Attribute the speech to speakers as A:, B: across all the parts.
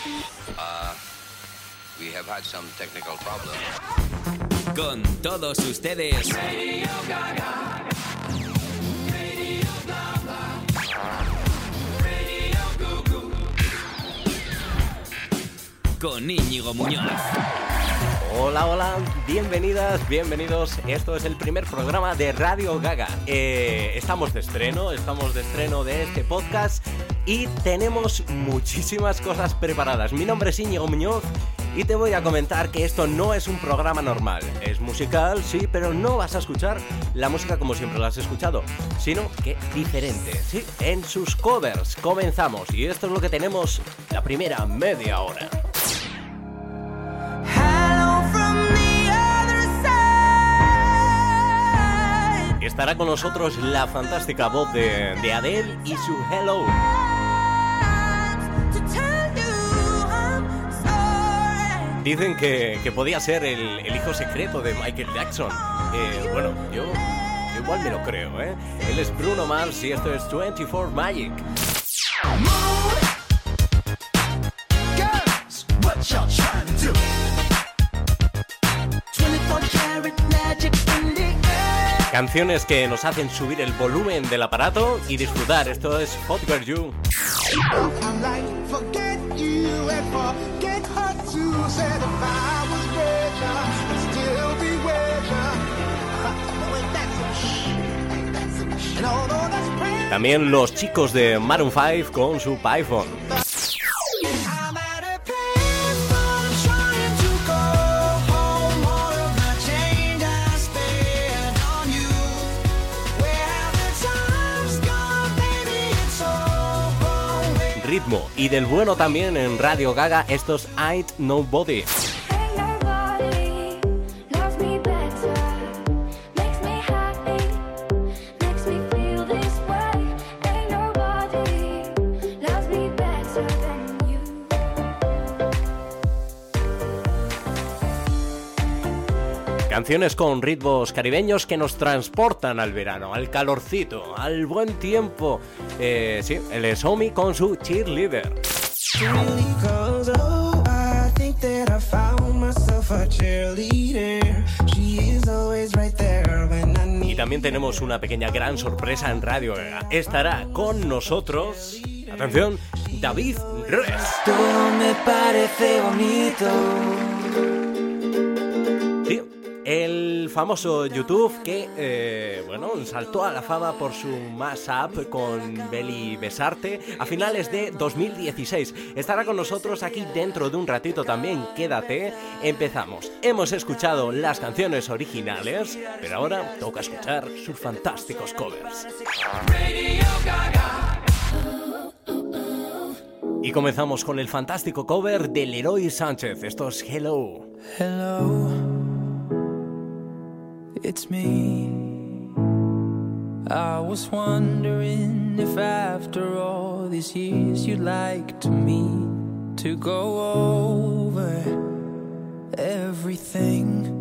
A: Uh, we have had some technical problems.
B: Con todos ustedes. Con Íñigo Muñoz.
C: Hola, hola, bienvenidas, bienvenidos. Esto es el primer programa de Radio Gaga. Eh, estamos de estreno, estamos de estreno de este podcast y tenemos muchísimas cosas preparadas. Mi nombre es Íñigo Muñoz y te voy a comentar que esto no es un programa normal. Es musical, sí, pero no vas a escuchar la música como siempre la has escuchado, sino que diferente, sí, en sus covers. Comenzamos y esto es lo que tenemos la primera media hora. Estará con nosotros la fantástica voz de, de Adele y su Hello. Dicen que, que podía ser el, el, hijo secreto de Michael Jackson. Eh, bueno, yo, yo, igual me lo creo, ¿eh? Él es Bruno Mars y esto es 24 Magic. Canciones que nos hacen subir el volumen del aparato y disfrutar. Esto es Hot Girl You. También los chicos de Maroon 5 con su iPhone. Ritmo y del bueno también en Radio Gaga estos Ain't Nobody. Canciones con ritmos caribeños que nos transportan al verano, al calorcito, al buen tiempo. Eh, sí, él es Omi con su cheerleader. Y también tenemos una pequeña gran sorpresa en Radio. Estará con nosotros, atención, David Res.
D: Todo me parece bonito.
C: El famoso YouTube que, eh, bueno, saltó a la fama por su mashup con Beli Besarte a finales de 2016. Estará con nosotros aquí dentro de un ratito también, quédate. Empezamos. Hemos escuchado las canciones originales, pero ahora toca escuchar sus fantásticos covers. Y comenzamos con el fantástico cover de Leroy Sánchez. Esto es Hello.
D: Hello. It's me. I was wondering if after all these years you'd like to me to go over everything.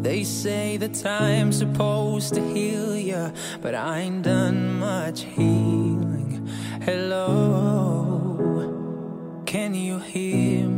D: They say that time's supposed to heal ya, but I ain't done much healing. Hello, can you hear me?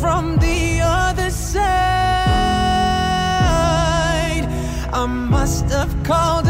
D: from the other side. I must have called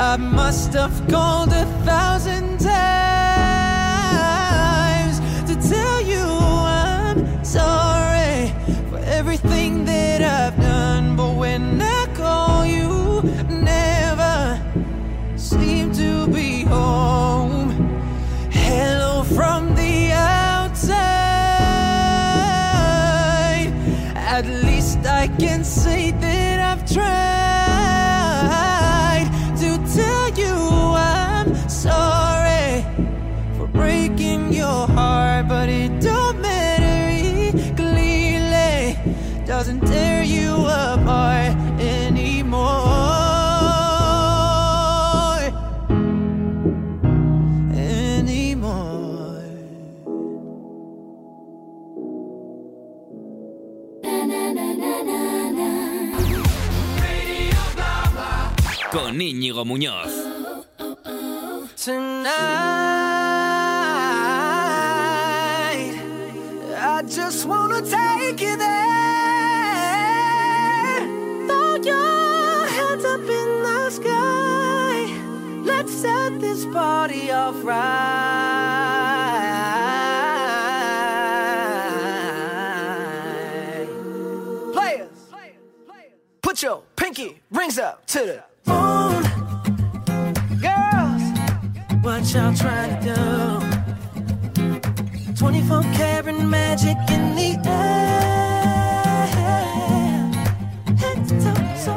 E: I must have called a thousand
B: Íñigo Muñoz.
E: Tonight, I just wanna take you there. Throw your hands up in the sky. Let's set this party off right. Players, put your pinky rings up to the moon. What y'all trying to do? 24 karat magic in the air. Head to toe, so.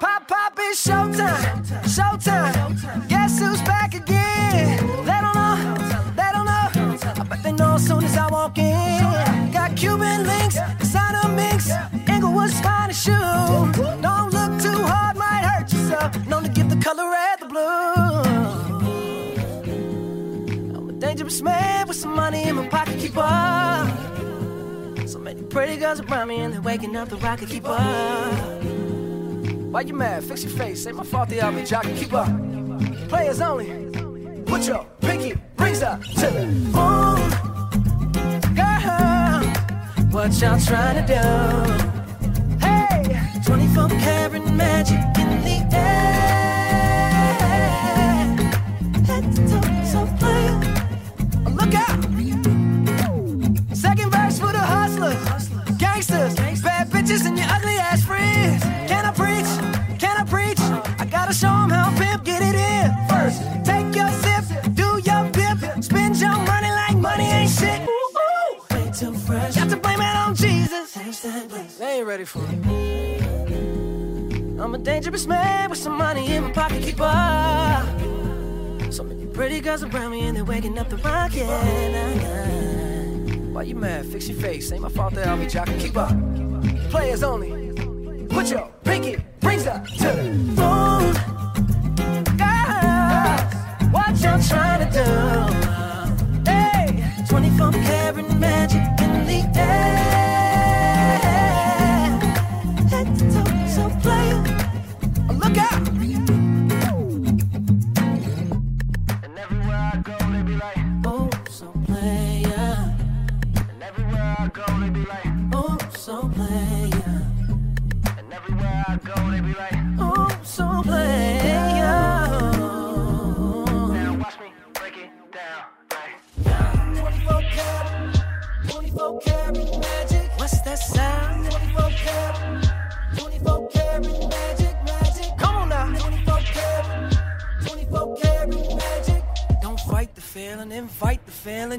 E: Pop, pop, it's showtime. Showtime. Guess who's back again? They don't know. They don't know. I bet they know as soon as I walk in. Got Cuban links, designer mix, Inglewood's finest shoe. Don't color red the blue. I'm a dangerous man with some money in my pocket, keep up. So many pretty girls around me and they're waking up the rocket, keep up. Why you mad? Fix your face. Ain't my fault they all be jocking. Keep up. Players only. Put your pinky rings up to the moon. Girl, what y'all trying to do? Hey, 24 karat magic in the air. Ready for it. I'm a dangerous man with some money in my pocket, keep up. So many pretty girls around me and they're waking up the rocket. Why you mad? Fix your face. Ain't my fault that I'll be jocking. Keep up. Players only. Put your pinky rings up to the moon. Girls, what y'all trying to do?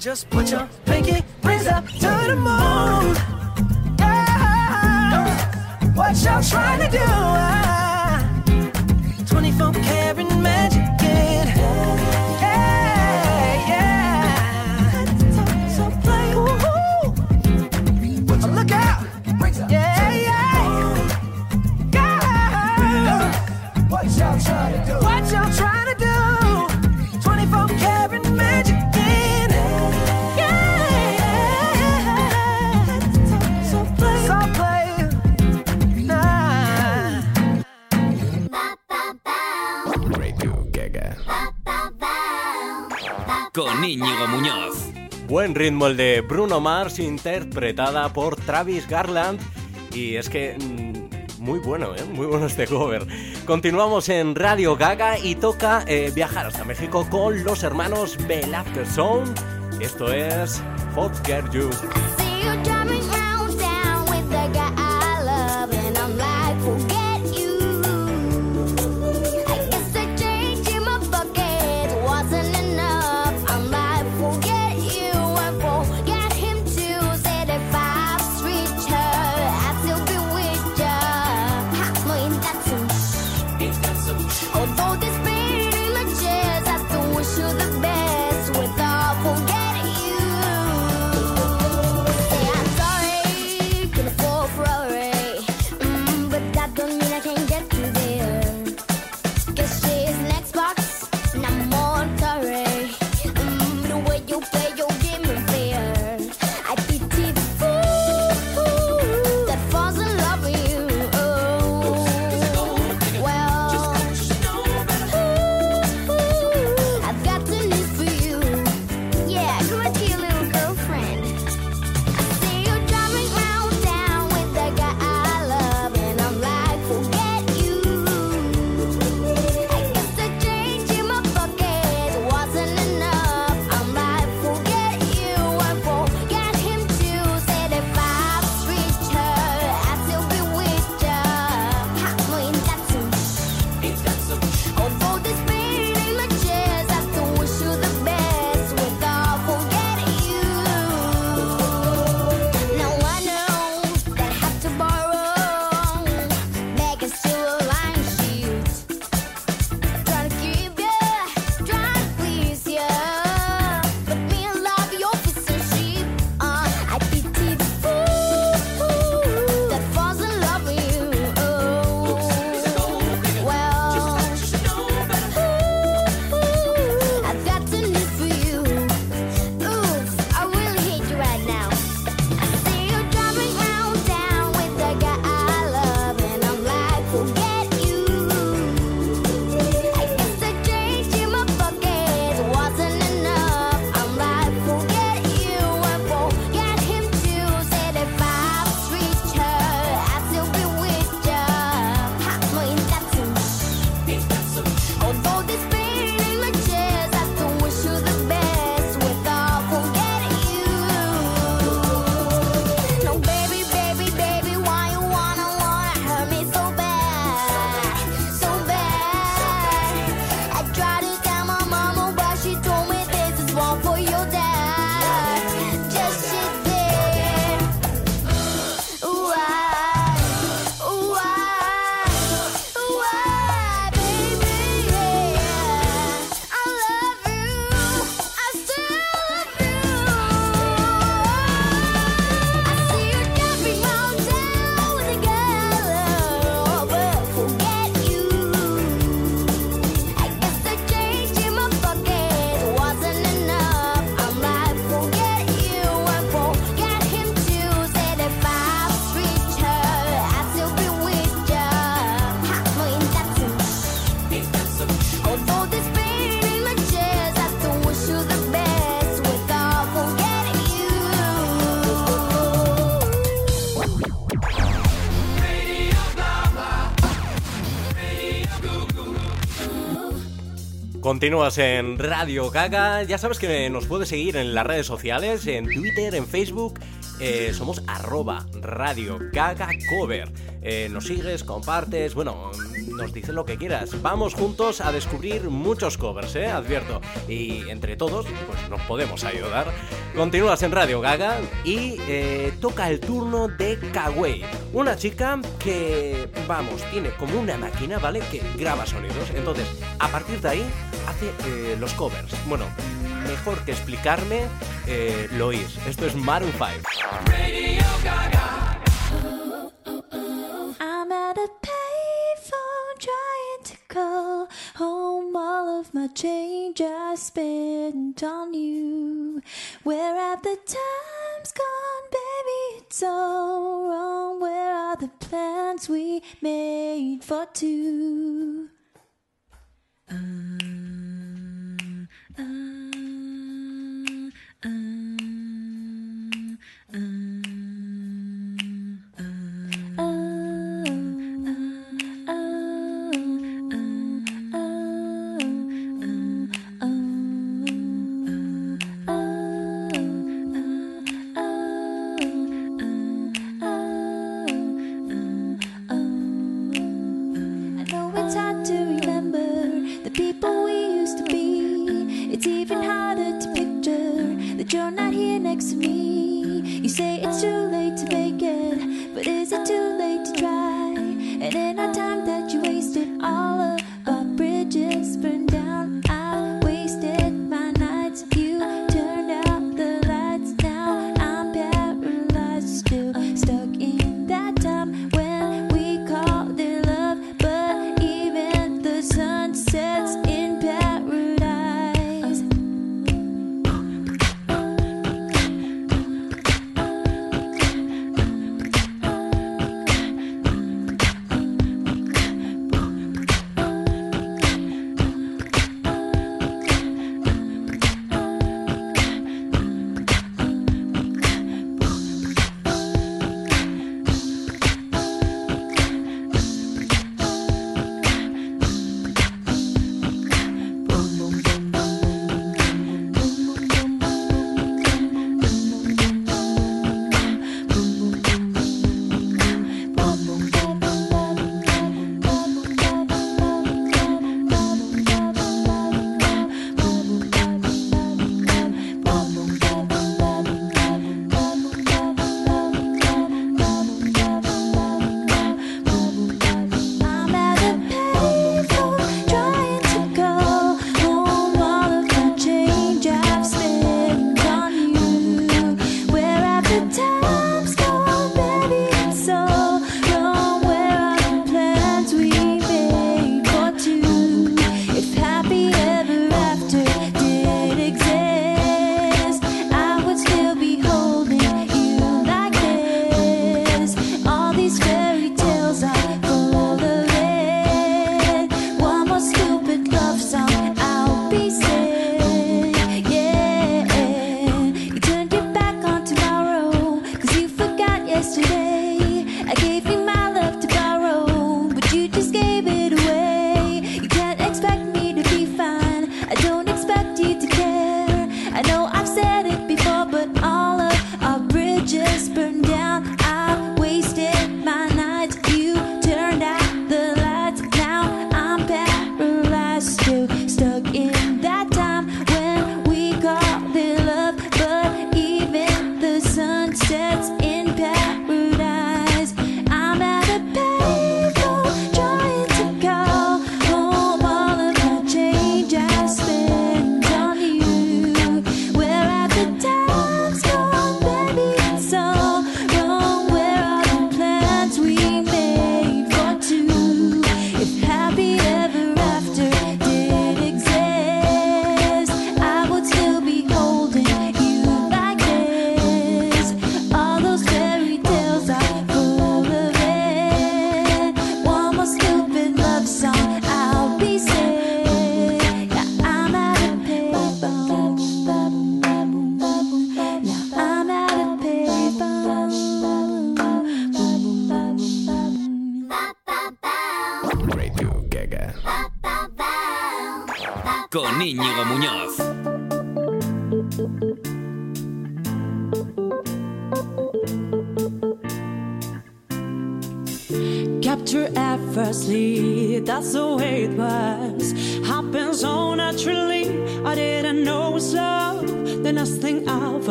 E: just put your
C: Buen ritmo el de Bruno Mars interpretada por Travis Garland. Y es que mm, muy bueno, ¿eh? muy bueno este cover. Continuamos en Radio Gaga y toca eh, viajar hasta México con los hermanos Belafter Sound. Esto es
F: Hot Girl You.
C: Continúas en Radio Gaga. Ya sabes que nos puedes seguir en las redes sociales, en Twitter, en Facebook. Eh, somos arroba Radio Gaga Cover. Eh, nos sigues, compartes, bueno, nos dices lo que quieras. Vamos juntos a descubrir muchos covers, ¿eh? Advierto. Y entre todos, pues nos podemos ayudar. Continúas en Radio Gaga y eh, toca el turno de Kawei, una chica que, vamos, tiene como una máquina, ¿vale? Que graba sonidos. Entonces, a partir de ahí, hace eh, los covers. Bueno, mejor que explicarme, eh, lo oís. Esto es Maroon 5.
G: Radio Gaga. all of my change I spent on you. Where have the times gone, baby? It's all wrong. Where are the plans we made for two? Uh, uh, uh.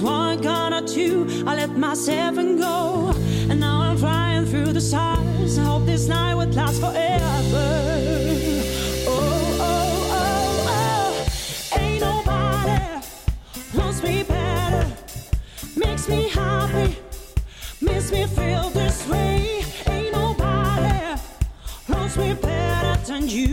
H: One gonna do? I let myself and go. And now I'm flying through the stars. I hope this night would last forever. Oh, oh, oh. oh. Ain't nobody loves me better. Makes me happy. Makes me feel this way. Ain't nobody loves me better than you.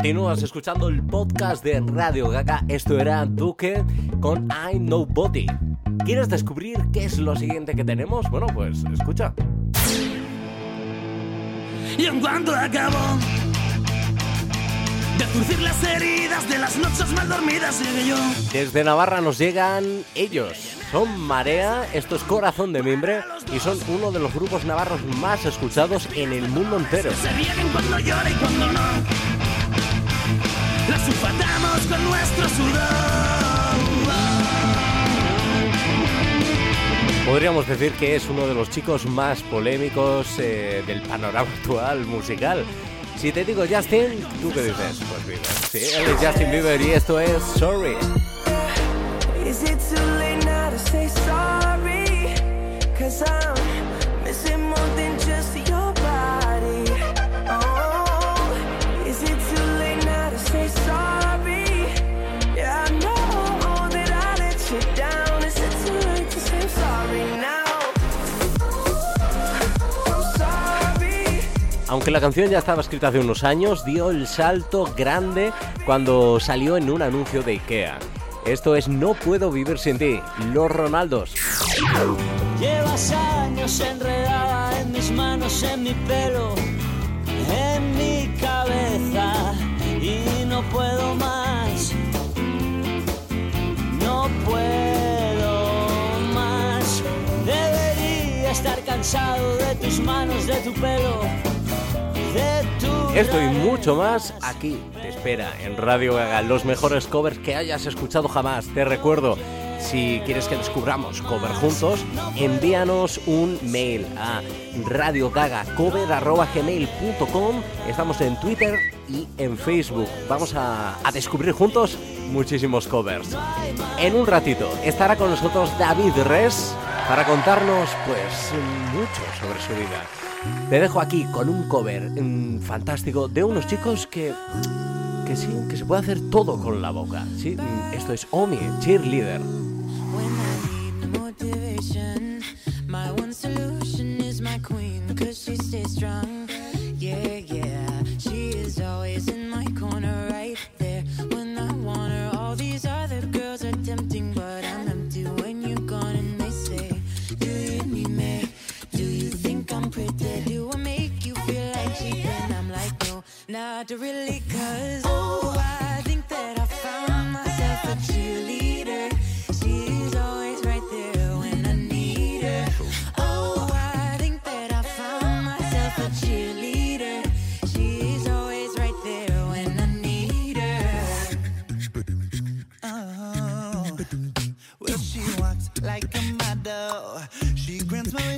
C: Continúas escuchando el podcast de Radio Gaga. Esto era Duque con I'm Nobody. ¿Quieres descubrir qué es lo siguiente que tenemos? Bueno, pues escucha.
I: Y en cuanto acabó de zurcir las heridas de las noches mal dormidas, llegué yo.
C: Desde Navarra nos llegan ellos. Son Marea, esto es Corazón de Mimbre y son uno de los grupos navarros más escuchados en el mundo entero.
I: Se cuando llora y cuando no. Las con nuestro sudor.
C: Podríamos decir que es uno de los chicos más polémicos eh, del panorama actual musical. Si te digo Justin, ¿tú qué dices? Pues Bieber. Sí, él es Justin Bieber y esto es Sorry.
E: Is it too late now to say sorry? Cause I'm
C: Aunque la canción ya estaba escrita hace unos años, dio el salto grande cuando salió en un anuncio de IKEA. Esto es No puedo vivir sin ti, Los Ronaldos.
H: Llevas años enredada en mis manos, en mi pelo, estar cansado de tus manos, de tu pelo, de tu.
C: Esto y mucho más aquí te espera en Radio Gaga. Los mejores covers que hayas escuchado jamás. Te recuerdo Si quieres que descubramos cover juntos, envíanos un mail a radiogagacover.gmail.com Estamos en Twitter y en Facebook. Vamos a, a descubrir juntos muchísimos covers. En un ratito estará con nosotros David Res para contarnos pues mucho sobre su vida. Te dejo aquí con un cover mm, fantástico de unos chicos que que sí, que se puede hacer todo con la boca. Sí, mm, esto es Omi, cheerleader.
J: Not really, cause oh, I think that I found myself a cheerleader. She's always right there when I need her. Oh, I think that I found myself a cheerleader. She's always right there when I need her.
I: Oh, well, she walks like a model. She grants my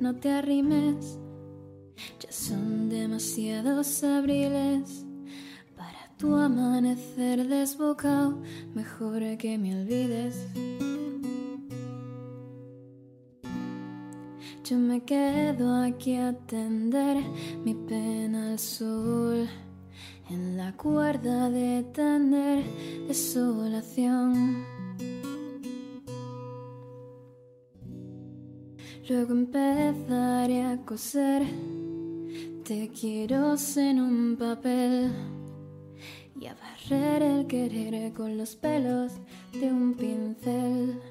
I: No
G: te arrimes. Ya son demasiados abriles para tu amanecer desbocado. Mejor que me olvides. Yo me quedo aquí a tender mi pena al sol. En la cuerda de tener desolación. Luego empezaré a coser. Te quiero en un papel y a barrer el querer con los pelos de un pincel.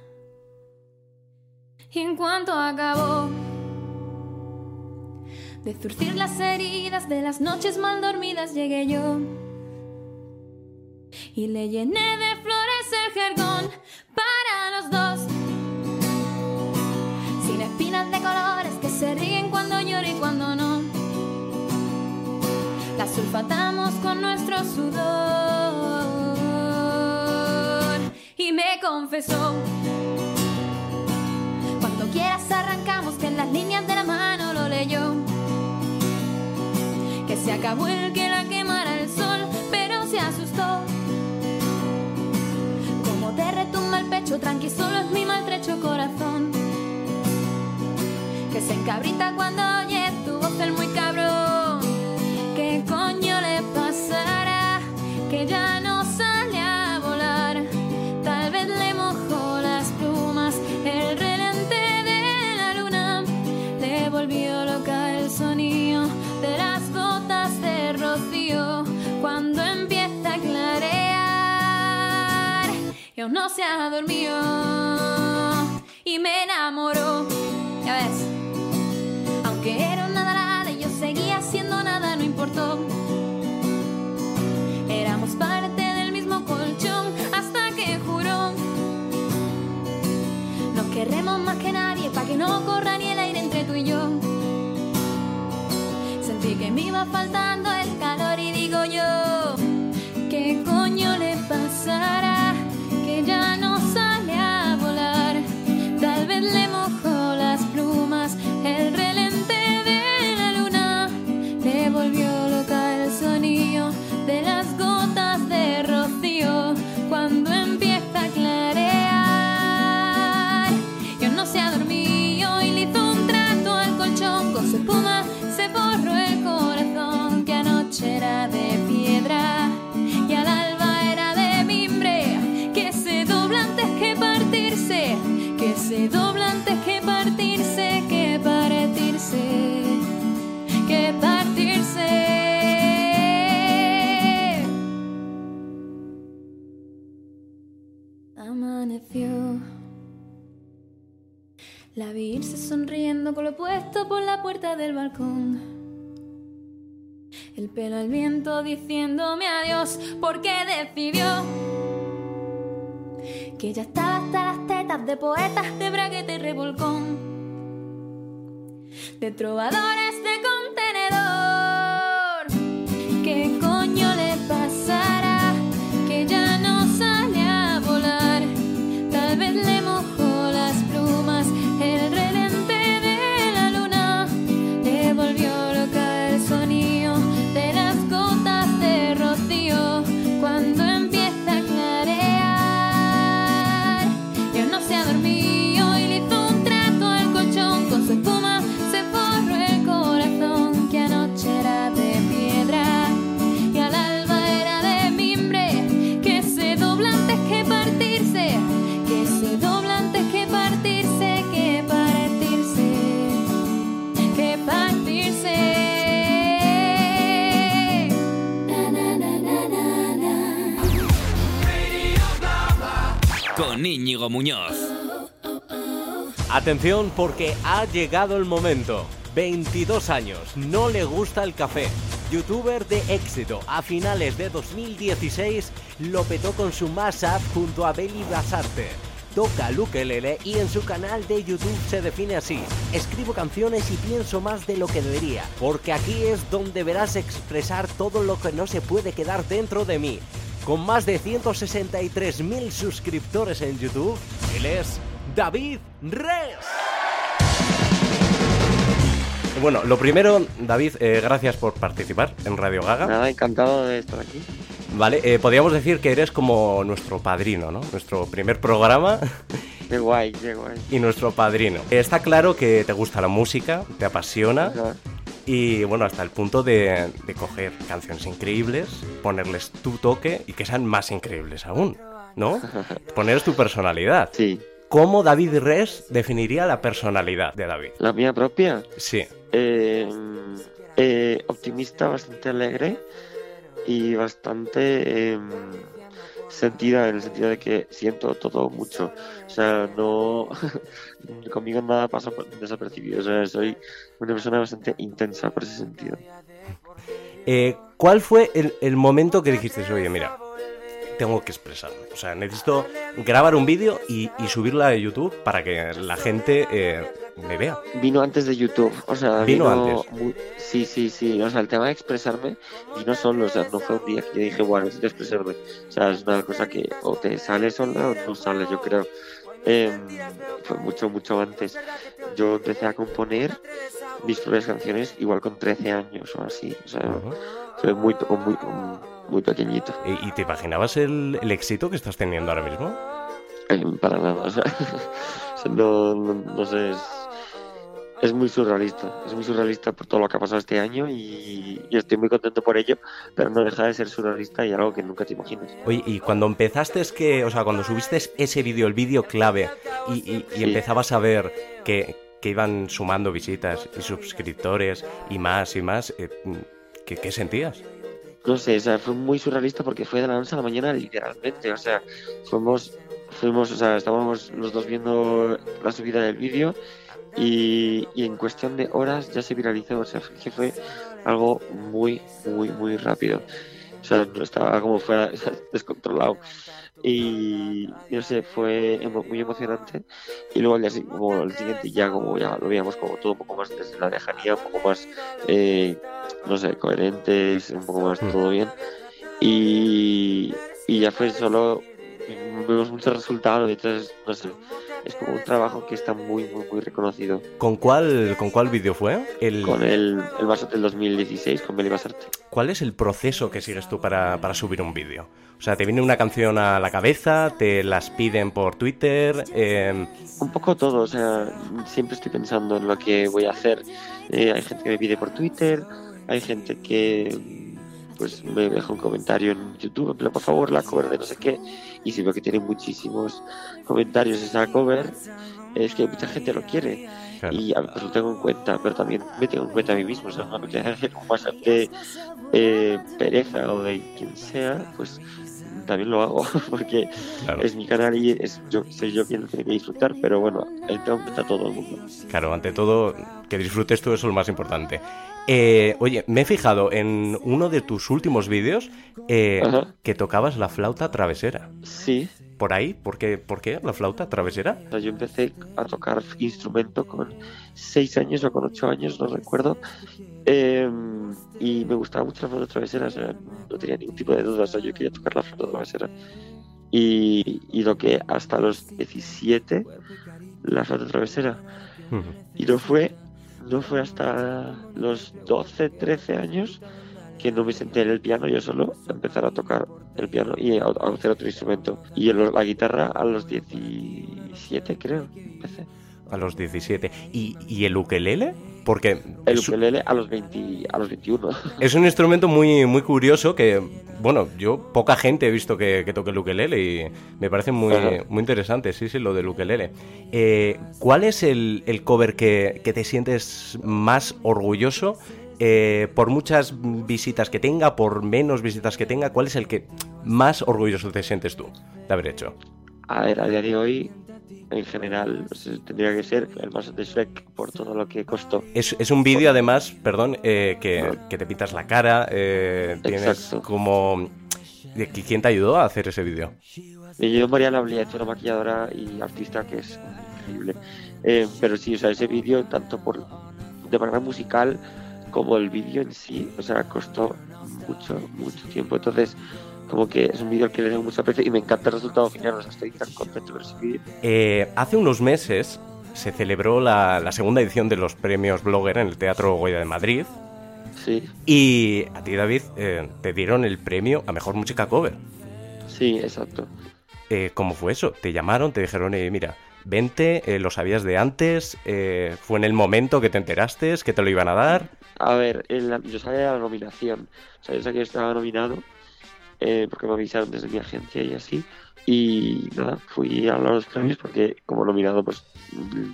G: Y en cuanto acabó de zurcir las heridas de las noches mal dormidas, llegué yo y le llené de flores el jergón Las sulfatamos con nuestro sudor. Y me confesó, cuando quieras arrancamos que en las líneas de la mano lo leyó. Que se acabó el que la quemara el sol, pero se asustó. Como te retumba el pecho, tranqui, solo es mi maltrecho corazón que se encabrita cuando oye tu voz el muy cabrón.
K: No se ha dormido y me enamoró. Ya ves, aunque era nada y yo seguía siendo nada, no importó. Éramos parte del mismo colchón hasta que juró. Nos querremos más que nadie para que no corra ni el aire entre tú y yo. Sentí que me iba faltando el calor y digo yo, ¿qué coño sonriendo con lo puesto por la puerta del balcón. El pelo al viento diciéndome adiós porque decidió que ya estaba hasta las tetas de poetas de bragueta y revolcón, de trovadores
B: Íñigo Muñoz.
C: Atención porque ha llegado el momento. 22 años, no le gusta el café. Youtuber de éxito, a finales de 2016 lo petó con su Mashup junto a Beli Basarte. Toca el ukelele y en su canal de YouTube se define así. Escribo canciones y pienso más de lo que debería, porque aquí es donde verás expresar todo lo que no se puede quedar dentro de mí. Con más de 163.000 suscriptores en YouTube, él es David Res. Bueno, lo primero, David, eh, gracias por participar en Radio Gaga.
L: Nada, encantado de estar aquí.
C: Vale, eh, podríamos decir que eres como nuestro padrino, ¿no? Nuestro primer programa
L: Qué guay, qué guay.
C: y nuestro padrino. Está claro que te gusta la música, te apasiona
L: Ajá.
C: Y bueno, hasta el punto de, de coger canciones increíbles, ponerles tu toque y que sean más increíbles aún, ¿no? Ponerles tu personalidad.
L: Sí.
C: ¿Cómo David Res definiría la personalidad de David?
L: La mía propia.
C: Sí.
L: Eh, eh, optimista, bastante alegre y bastante eh, sentida en el sentido de que siento todo mucho. O sea, no. conmigo nada pasa desapercibido. O sea, soy una persona bastante intensa por ese sentido.
C: Eh, ¿Cuál fue el, momento que dijiste, oye, mira, tengo que expresarme? O sea, necesito grabar un vídeo y, y subirlo a YouTube para que la gente eh, me vea.
L: Vino antes de YouTube, o sea,
C: Vino
L: vino,
C: antes.
L: muy- sí, sí, sí, o sea, el tema de expresarme vino solo, o sea, no fue un día que yo dije, bueno, necesito expresarme, o sea, es una cosa que o te sale sola o no sale, yo creo. Em, fue mucho, mucho antes. Yo empecé a componer mis propias canciones igual con 13 años o así, o sea, fue muy, muy, muy pequeñito.
C: ¿Y, te imaginabas el, el éxito que estás teniendo ahora mismo?
L: Eh, para nada, o sea, no, no, no sé, es, es muy surrealista, es muy surrealista por todo lo que ha pasado este año y, y estoy muy contento por ello, pero no deja de ser surrealista y algo que nunca te imaginas.
C: Oye, y cuando empezaste es que, o sea, cuando subiste ese vídeo, el vídeo clave, y, y- y
L: Sí.
C: empezabas a ver que, que iban sumando visitas y suscriptores y más y más, eh, ¿qué, qué sentías?
L: No sé, o sea, fue muy surrealista porque fue de la noche a la mañana literalmente, o sea, fuimos, fuimos, o sea, estábamos los dos viendo la subida del vídeo y, y en cuestión de horas ya se viralizó, o sea, que fue algo muy, muy, muy rápido. O sea, no estaba como fuera descontrolado. Y, no sé, fue emo- muy emocionante. Y luego al día como el siguiente ya como ya lo veíamos como todo un poco más desde la lejanía, un poco más, eh, no sé, coherentes, un poco más todo bien. Y, y ya fue solo, vemos mucho resultado, y entonces, no sé, es como un trabajo que está muy, muy, muy reconocido.
C: ¿Con cuál, con cuál vídeo fue? El,
L: Con el, el Basot del 2016, con Beli Basarte.
C: ¿Cuál es el proceso que sigues tú para, para subir un vídeo? O sea, ¿te viene una canción a la cabeza? ¿Te las piden por Twitter? Eh,
L: Un poco todo, o sea, siempre estoy pensando en lo que voy a hacer. Eh, hay gente que me pide por Twitter, hay gente que pues me deja un comentario en YouTube, plan, por favor, la cover de no sé qué. Y si veo que tiene muchísimos comentarios esa cover, es que mucha gente lo quiere.
C: Claro.
L: Y pues lo tengo en cuenta, pero también me tengo en cuenta a mí mismo. O sea, me hacer un WhatsApp de eh, pereza o de quien sea, pues también lo hago, porque
C: Claro.
L: es mi canal y es yo, soy yo quien lo tiene que disfrutar, pero bueno, ahí tengo en cuenta todo el mundo.
C: claro, ante todo, que disfrutes tú, eso es lo más importante. Eh, oye, me he fijado en uno de tus últimos vídeos eh, que tocabas la flauta travesera.
L: Sí,
C: ¿Por ahí? ¿Por qué, ¿Por qué la flauta travesera?
L: yo empecé a tocar instrumento con 6 años o con 8 años, no recuerdo, eh, y me gustaba mucho la flauta travesera, o sea, no tenía ningún tipo de duda, o sea, yo quería tocar la flauta travesera. Y, y lo que hasta los 17, la flauta travesera. Y no fue, no fue hasta los 12, 13 años que no me senté en el piano yo solo a empezar a tocar el piano y a, a hacer otro instrumento. Y la guitarra a los 17, creo, empecé.
C: A los 17. ¿Y, y el ukelele? Porque
L: El ukelele a los 20, a los 21.
C: es un instrumento muy, muy curioso que, bueno, yo poca gente he visto que, que toque el ukelele y me parece muy,
L: Ajá.
C: muy interesante, sí, sí, lo del ukelele. Eh, ¿Cuál es el, el cover que, que te sientes más orgulloso? Eh, por muchas visitas que tenga, por menos visitas que tenga, ¿cuál es el que más orgulloso te sientes tú de haber hecho?
L: A ver, a día de hoy, en general, pues, tendría que ser el más de Shrek por todo lo que costó.
C: Es, es un vídeo además, perdón, eh, que, que te pintas la cara, eh, tienes como... ¿Qui- ¿Quién te ayudó a hacer ese vídeo?
L: Me llevo Mariana una maquilladora y artista que es increíble. Eh, pero sí, o sea, ese vídeo, tanto por de manera musical como el vídeo en sí, o sea, costó mucho, mucho tiempo. Entonces, como que es un vídeo al que le tengo mucho aprecio y me encanta el resultado final, o sea, estoy tan contento con ese vídeo.
C: Eh, hace unos meses se celebró la, la segunda edición de los premios Blogger en el Teatro Goya de Madrid
L: Sí,
C: y a ti, David, eh, te dieron el premio a Mejor Música Cover.
L: sí, exacto.
C: Eh, ¿Cómo fue eso? ¿Te llamaron? ¿Te dijeron, eh, mira, vente, eh, lo sabías de antes? eh, ¿Fue en el momento que te enteraste que te lo iban a dar?
L: A ver, la- yo sabía la nominación, o sea, yo sabía que estaba nominado, eh, porque me avisaron desde mi agencia y así, y nada, fui a los premios porque como nominado pues mm,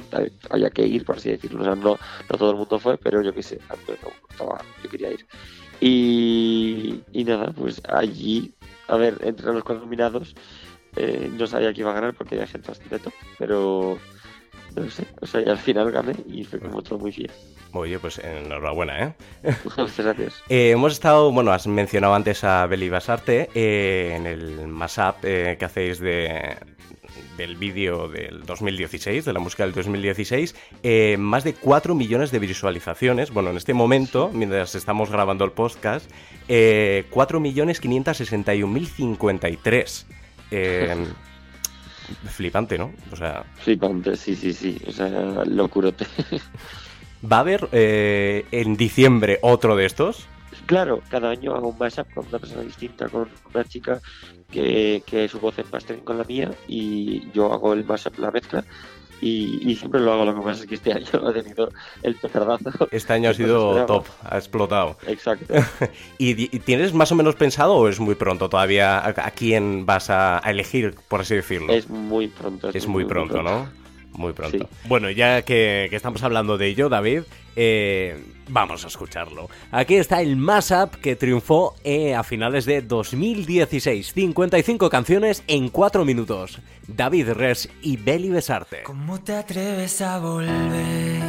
L: había que ir, por así decirlo, o sea, no, no todo el mundo fue, pero yo qué sé, no, estaba- yo quería ir. Y, y nada, pues allí, a ver, entre los cuatro nominados, eh, no sabía que iba a ganar porque había gente bastante top, pero no sé, o sea, y al final gané y fue como todo muy bien.
C: Oye, pues enhorabuena, ¿eh?
L: Muchas gracias.
C: Eh, hemos estado, bueno, has mencionado antes a Beli Basarte eh, en el mashup eh, que hacéis de, del vídeo del 2016, de la música del 2016, eh, más de 4 millones de visualizaciones. Bueno, en este momento, mientras estamos grabando el podcast, eh, 4 millones 561.053. Eh, flipante, ¿no? O sea,
L: Flipante, sí, sí, sí. O sea, locurote.
C: ¿va a haber eh, en diciembre otro de estos?
L: claro, cada año hago un mashup con una persona distinta, con una chica que, que su voz es mastering con la mía y yo hago el mashup, la mezcla. Y, y siempre lo hago, lo que pasa es que este año ha tenido el petardazo.
C: Este año ha sido top, ha explotado.
L: Exacto.
C: ¿Y, tienes más o menos pensado o es muy pronto todavía a, a quién vas a, a elegir, por así decirlo?
L: Es muy pronto.
C: Es muy pronto, ¿no? Muy pronto. Bueno, ya que, que estamos hablando de ello, David, eh, vamos a escucharlo. Aquí está el Mashup que triunfó eh, a finales de 2016. 55 canciones en 4 minutos. David Res y Beli Besarte.
J: ¿Cómo te atreves a volver?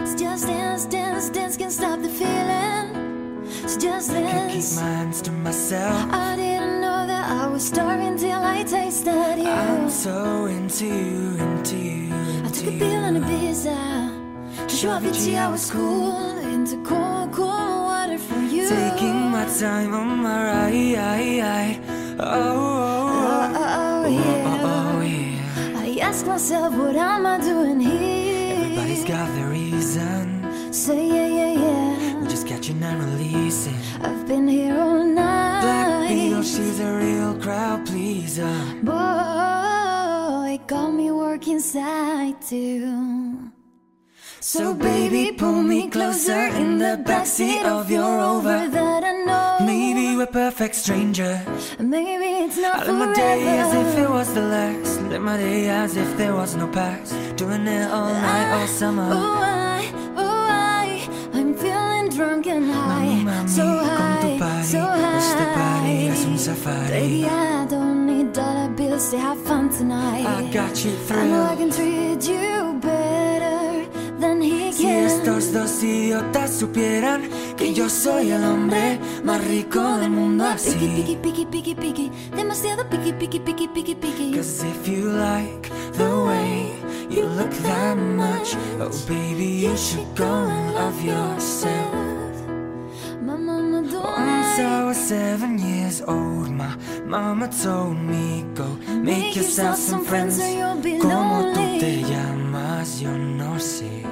M: It's just dance, dance, dance, can't stop the feeling. It's just
J: Can't keep
M: dance.
J: my hands to myself.
M: I didn't know that I was starving till I tasted you.
J: I'm so into you, into you,
M: I took a pill and a pizza to show Avicii I was cool. Into cold, cold water for you.
J: Taking my time on my ride. Oh, oh,
M: Oh,
J: oh,
M: oh,
J: oh,
M: yeah.
J: Oh, oh, yeah.
M: I ask myself, what am I doing here?
J: Everybody's got their reason.
M: Say yeah, yeah, yeah.
J: We're just catching and releasing.
M: I've been here all night.
J: Black Beetle, she's a real crowd pleaser.
M: Boy, got me working side too.
J: So baby, pull me closer in the backseat of your Rover.
M: that I know.
J: Maybe we're perfect strangers.
M: Maybe it's not
J: I live my day as if it was the last. Live my day as if there was no past. Doing it all night, all summer.
M: Oh, I, oh, I, I'm feeling drunk and high.
J: Mami, mami,
M: so high, so high.
J: Este party es un safari.
M: Baby, I don't need dollar bills to have fun tonight.
J: I got you
M: I know I can treat you better than he
J: Si
M: can.
J: estos dos idiotas supieran que yo soy el hombre más rico del mundo así.
M: picky, picky, picky, picky. Demasiado picky, picky, picky, picky, picky.
J: Cause if you like the way you look that much, oh baby, you should go and love yourself.
M: My mama don't oh,
J: Once I was seven years old, my mama told me go make yourself some friends.
M: or you'll be
J: Como tú te llamas, yo no sé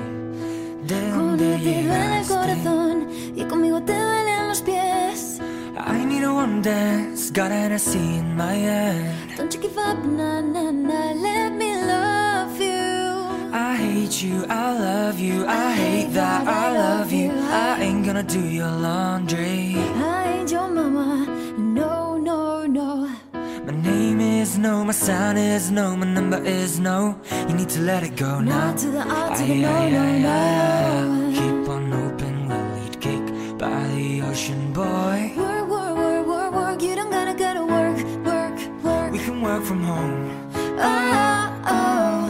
J: de dónde
M: el tiro en el
J: llegaste.
M: corazón y conmigo te duelen los pies.
J: I need a one dance, got an Hennessy in my hand.
M: Don't you give up, nah, nah, nah, let me love you.
J: I hate you, I love you, I hate that I love you. I ain't gonna do your laundry.
M: I ain't your mama, no, no, no.
J: My name is no, my sign is no, my number is no. You need to let it go now.
M: Not to the out, to the no,
J: aye,
M: no,
J: aye,
M: no.
J: aye. Keep on open, we'll eat cake by the ocean, boy.
M: Work, work, work, work, work, you don't gotta go to work, work, work.
J: We can work from home.
M: Oh, oh.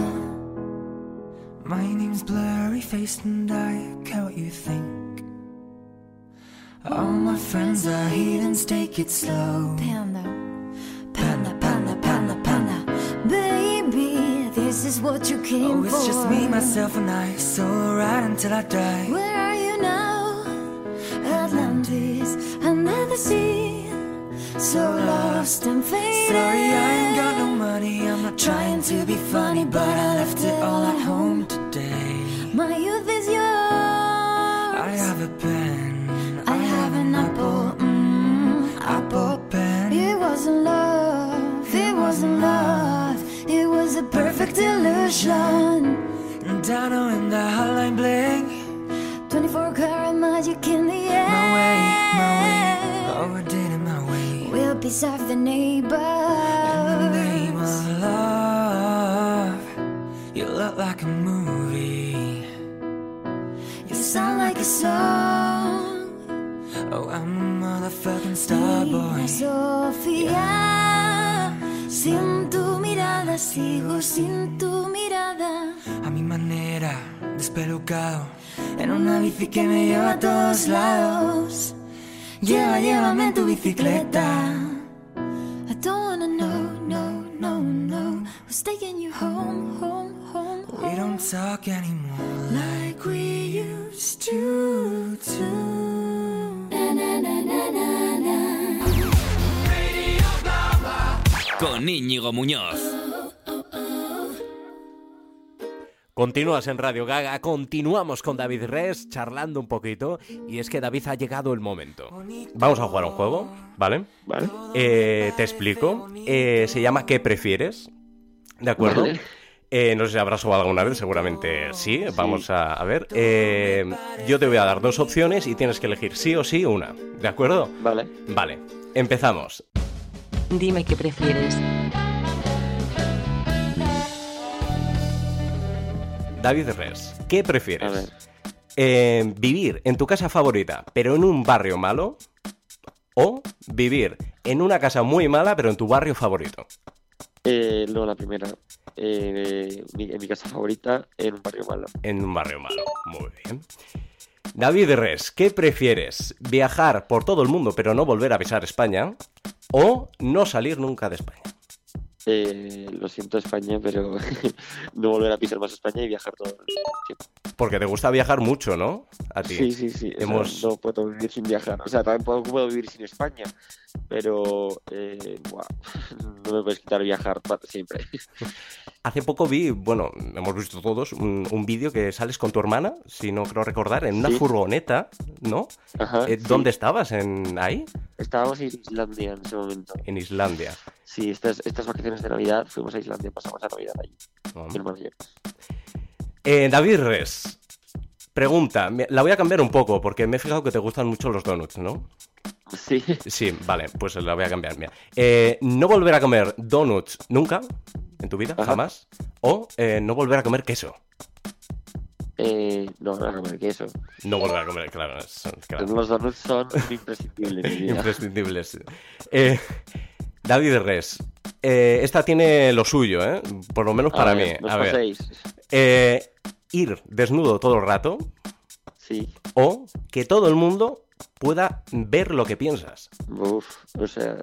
J: My name's blurry faced and I care what you think. All my friends are heathens, take it slow.
M: Panda, panda, panda, panda, panda. Baby, this is what you came
J: Oh, it's
M: for.
J: just me, myself, and I. So right until I die.
M: Where are you now? Atlantis, the sea. So lost and faded.
J: Sorry, I ain't got no money. I'm not trying to be funny, but I left it all at home today.
M: My youth is yours.
J: I have a pen.
M: Perfect illusion.
J: And I know in the hotline bling.
M: 24 karat magic in the air.
J: My way, my way. I did it my way.
M: We'll be served the neighbors.
J: In the name of love, you look like a movie.
M: You sound like a song.
J: Oh, I'm a motherfucking star boy.
M: Sofía, sin tu sigo sin tu mirada.
J: A mi manera, despelucado. En una bici que me lleva a todos lados. Lleva, llévame en tu bicicleta.
M: I don't wanna know, no, no, no. Who's taking you home, home, home,
J: We
M: home?
J: don't talk anymore like we used to. to.
M: Na, na, na, na, na, na.
B: Con Íñigo Muñoz.
C: Continúas en Radio Gaga, continuamos con David Res charlando un poquito y es que David ha llegado el momento. Vamos a jugar un juego, ¿vale?
L: Vale.
C: Eh, te explico. Eh, se llama ¿Qué prefieres? ¿De acuerdo?
L: Vale.
C: Eh, no sé si habrás jugado alguna vez, seguramente sí. Vamos a, a ver. Eh, yo te voy a dar dos opciones y tienes que elegir sí o sí una. ¿De acuerdo?
L: Vale.
C: Vale, empezamos.
N: Dime qué prefieres.
C: David Res, ¿qué prefieres?
L: A ver.
C: Eh, ¿Vivir en tu casa favorita, pero en un barrio malo? ¿O vivir en una casa muy mala, pero en tu barrio favorito?
L: Eh, no, la primera. Eh, en mi casa favorita, en un barrio malo.
C: En un barrio malo. Muy bien. David Res, ¿qué prefieres? ¿Viajar por todo el mundo, pero no volver a pisar España? ¿O no salir nunca de España?
L: Eh, lo siento España, pero no volver a pisar más España y viajar todo el tiempo.
C: Porque te gusta viajar mucho, ¿no? A ti.
L: Sí, sí, sí. o sea,
C: Hemos...
L: no puedo vivir sin viajar. O sea, también puedo, puedo vivir sin España, pero eh, no me puedes quitar viajar para siempre.
C: Hace poco vi, bueno, hemos visto todos, un, un vídeo que sales con tu hermana, si no creo recordar, en una
L: Sí.
C: furgoneta, ¿no?
L: Ajá,
C: Eh,
L: sí.
C: ¿Dónde estabas? ¿En ahí?
L: Estábamos en Islandia en ese momento.
C: En Islandia.
L: Sí, estas, estas vacaciones de Navidad fuimos a Islandia, pasamos la Navidad allí.
C: Ah.
L: en Mallorca.
C: Eh, David Res, pregunta, la voy a cambiar un poco porque me he fijado que te gustan mucho los donuts, ¿no?
L: Sí.
C: Sí, vale, pues la voy a cambiar. Mira. Eh, no volver a comer donuts nunca en tu vida,
L: Ajá.
C: jamás. O eh, no volver a comer queso.
L: Eh, no, no, no, que eso.
C: No volver a comer, claro.
L: Los donuts son imprescindibles.
C: Imprescindibles. Eh, David Res, esta tiene lo suyo, ¿eh? Por lo menos
L: A
C: para
L: ver,
C: mí. A ver. ir desnudo todo el rato.
L: Sí.
C: O que todo el mundo pueda ver lo que piensas.
L: Uf, o sea,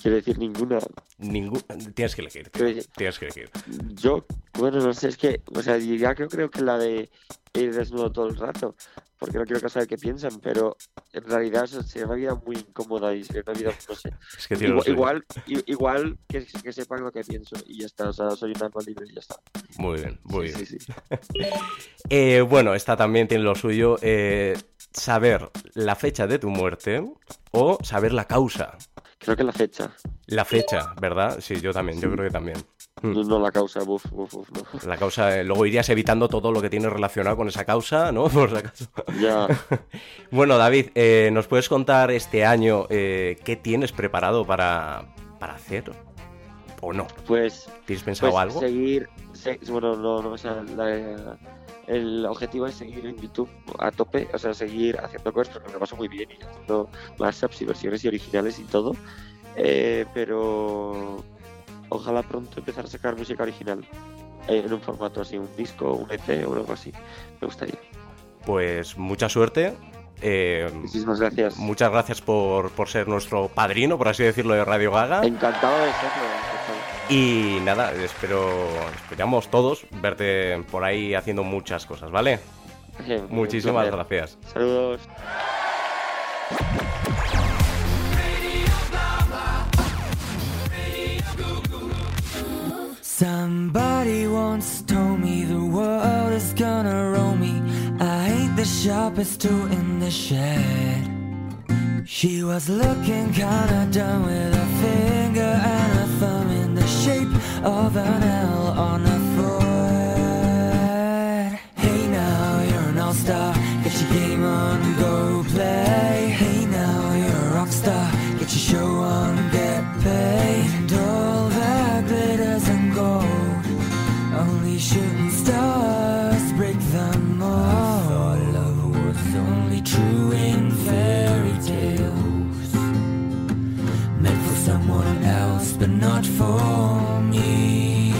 L: quiero decir ninguna.
C: Ningún... Tienes que elegir.
L: decir,
C: Tienes que elegir.
L: yo, bueno, no sé, es que, o sea, diría que creo que la de ir desnudo todo el rato, porque no quiero que saber qué piensan, pero en realidad sería una vida muy incómoda y sería una vida, no sé.
C: Es que
L: igual, igual, igual que, que sepan lo que pienso y ya está, o sea, soy un alma libre y ya está.
C: Muy bien, muy
L: Sí,
C: bien.
L: sí, sí.
C: Eh, bueno, esta también tiene lo suyo. eh, saber la fecha de tu muerte o saber la causa.
L: Creo que la fecha,
C: La fecha, ¿verdad? Sí, yo también, yo creo que también. Mm.
L: no, la causa, buf, buf, buf, no.
C: La causa, eh, luego irías evitando todo lo que tiene relacionado con esa causa, ¿no? Por si acaso.
L: Ya.
C: Bueno, David, eh, ¿nos puedes contar este año eh, qué tienes preparado para, para hacer? ¿O no?
L: Pues,
C: ¿Tienes pensado
L: pues
C: algo?
L: seguir, se- bueno, no, no, o sea, la- el objetivo es seguir en YouTube a tope, o sea, seguir haciendo cosas porque me lo paso muy bien y haciendo mashups y versiones y originales y todo, eh, pero ojalá pronto empezar a sacar música original eh, en un formato así, un disco, un EP o algo así, me gustaría.
C: Pues mucha suerte. eh,
L: Muchísimas gracias.
C: muchas gracias por, por ser nuestro padrino, por así decirlo, de Radio Gaga.
L: Encantado de serlo.
C: Y nada, espero, esperamos todos verte por ahí haciendo muchas cosas, ¿vale? Muchísimas gracias.
L: Saludos.
J: Somebody once told me the world is gonna roll me. I ain't the sharpest tool in the shed. She was looking kinda dumb with a finger and a thumb in the shape of an L on her forehead. Hey now, you're an all-star. Get your game on, go play. Hey now, you're a rock star. Get your show on, get paid. And Only shooting stars break the mold. Thought love was only true in fairy tales. Meant for someone else, but not for me.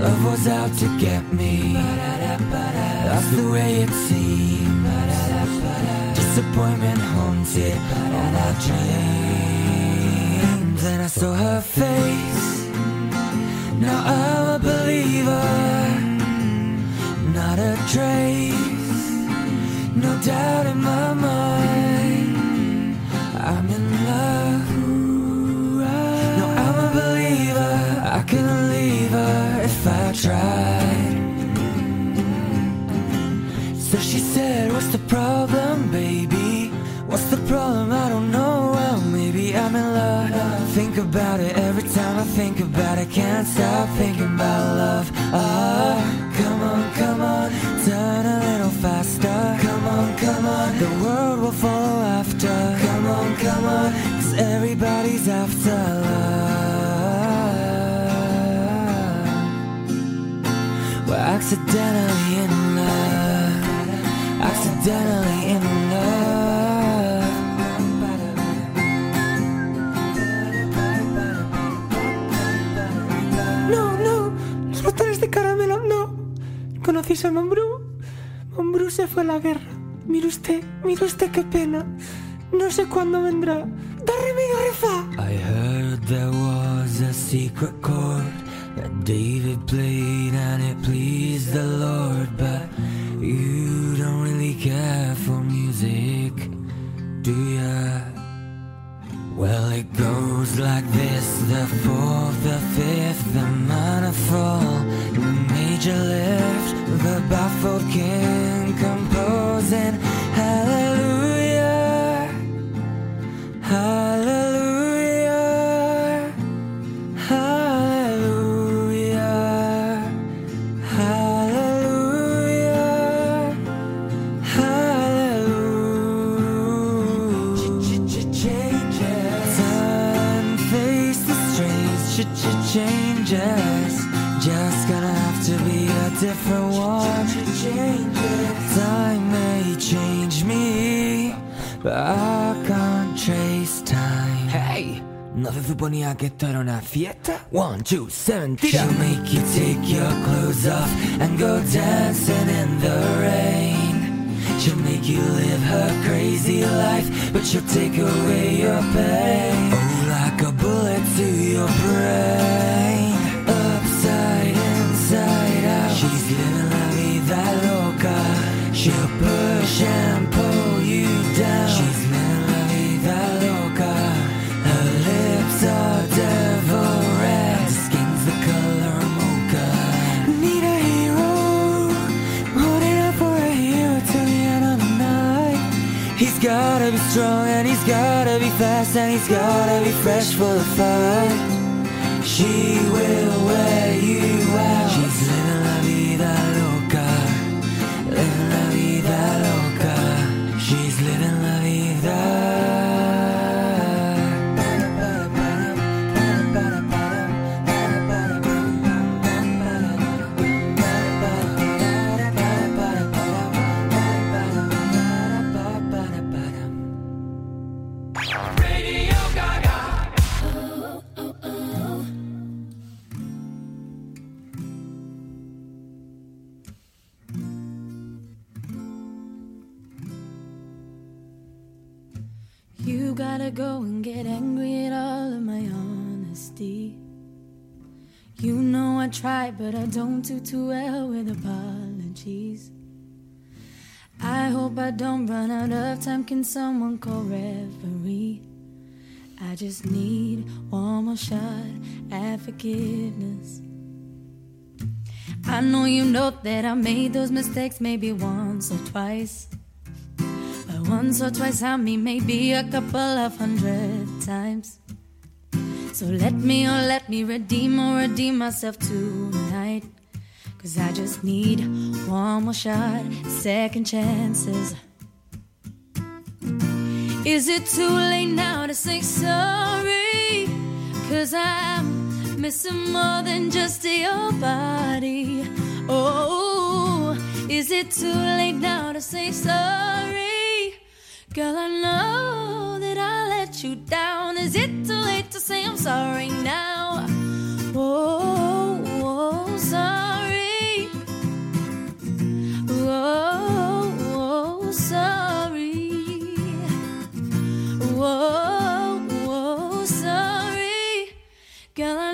J: Love was out to get me. That's the way it seems. Disappointment haunted all our dreams. Then I saw her face. Now I'm a believer. Not a trace. No doubt in my mind. I'm in love. No, I'm a believer. I couldn't leave her if I tried. So she said, What's the problem, baby? What's the problem? I don't know. Well, maybe I'm in love. Think about it think about it. Can't stop thinking about love. Ah, come on, come on. Turn a little faster. Come on, come on. The world will follow after. Come on, come on. Cause everybody's after love. We're Accidentally in love. Accidentally in love.
O: ¿Conocéis a Mambrú? Mambrú se fue a la guerra. Mire usted, mire usted qué pena. No sé cuándo vendrá. ¡Da remedio, refa!
J: I heard there was a secret chord that David played and it pleased the Lord, but you don't really care for music, do ya? Well, it goes like this the fourth, the fifth, the minor fall, the major lift, ¿No se suponía que esto era una fiesta? One, two, seven, tira. She'll make you take your clothes off and go dancing in the rain. She'll make you live her crazy life, but she'll take away your pain. Oh, like a bullet to your brain. Strong and he's gotta be fast and he's gotta be fresh for the fight. She will wear you out.
G: Try, but I don't do too well with apologies. I hope I don't run out of time. Can someone call referee? I just need one more shot at forgiveness. I know you know that I made those mistakes maybe once or twice. But once or twice, I mean maybe a couple of hundred times. So let me, oh, let me redeem or redeem myself tonight. Cause I just need one more shot, second chances. Is it too late now to say sorry? Cause I'm missing more than just your body. Oh, is it too late now to say sorry? Girl, I know that I let you down. Is it too late to say I'm sorry now? Oh, oh sorry. Oh, oh, sorry. Oh, oh, sorry. Girl, I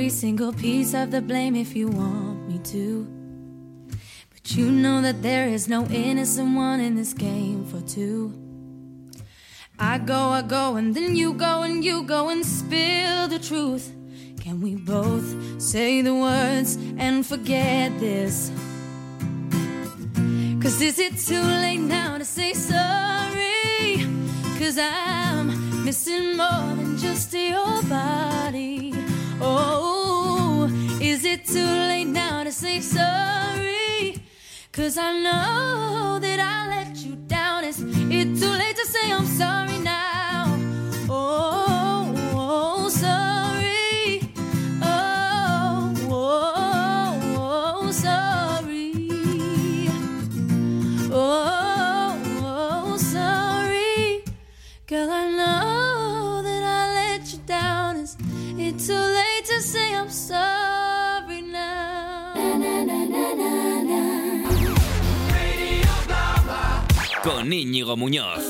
G: every single piece of the blame if you want me to. But you know that there is no innocent one in this game for two. I go, I go, and then you go, and you go and spill the truth. Can we both say the words and forget this? Cause is it too late now to say sorry? Cause I'm missing more than just your body. Oh, Is
M: it too late now to say sorry? Cause I know that I let you down. Is it too late to say I'm sorry now?
B: Con Íñigo Muñoz.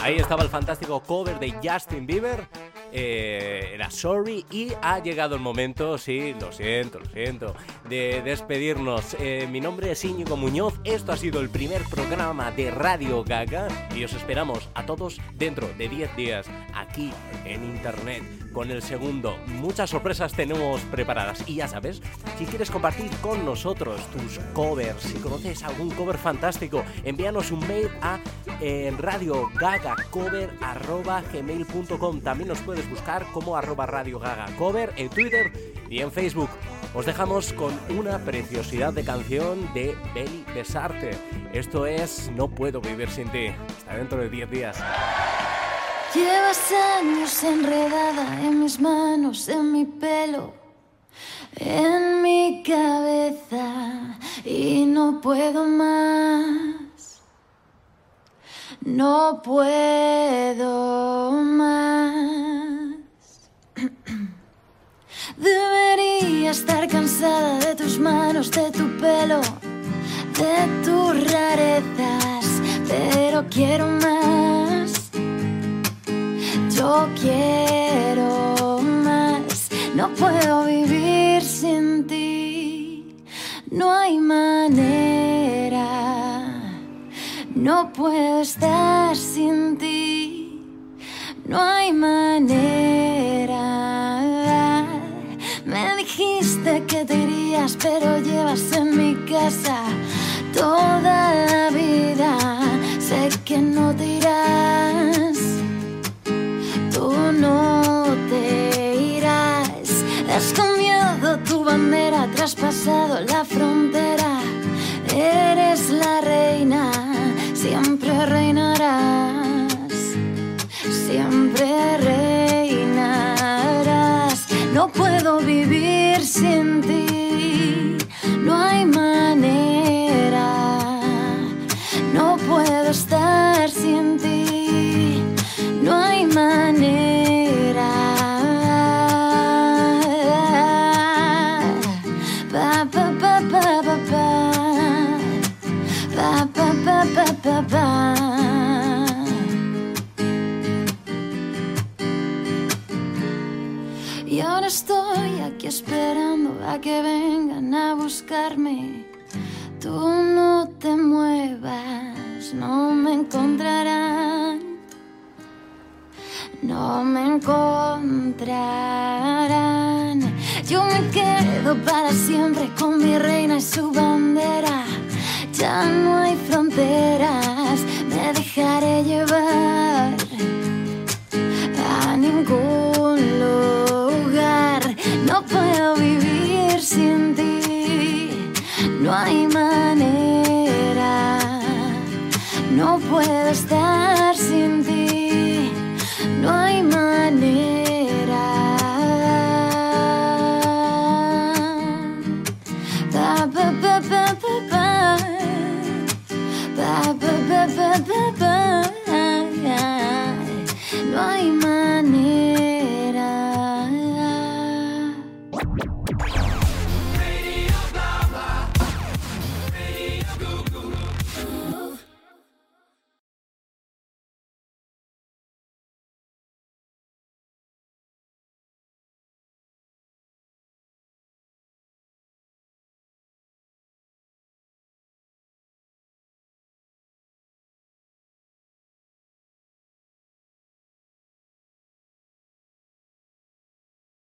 C: Ahí estaba el fantástico cover de Justin Bieber. eh, era Sorry y ha llegado el momento, sí, lo siento, lo siento, de despedirnos. Eh, mi nombre es Íñigo Muñoz, esto ha sido el primer programa de Radio Gaga y os esperamos a todos dentro de 10 días aquí en Internet con el segundo. Muchas sorpresas tenemos preparadas y ya sabes, si quieres compartir con nosotros tus covers, si conoces algún cover fantástico, envíanos un mail a eh, radiogagacover.gmail.com También nos puedes buscar como arroba radiogagacover en Twitter y en Facebook. Os dejamos con una preciosidad de canción de Beli Besarte. Esto es No puedo vivir sin ti. Hasta dentro de 10 días.
M: Llevas años enredada en mis manos, en mi pelo, en mi cabeza y no puedo más. No puedo más. Debería estar cansada de tus manos, de tu pelo, de tus rarezas, pero quiero más. Yo quiero más, no puedo vivir sin ti, no hay manera, no puedo estar sin ti, no hay manera. Me dijiste que te irías, pero llevas en mi casa toda la vida, sé que no te irás. Tu bandera, traspasado la frontera. Eres la reina, siempre reinarás. Siempre reinarás. No puedo vivir sin ti.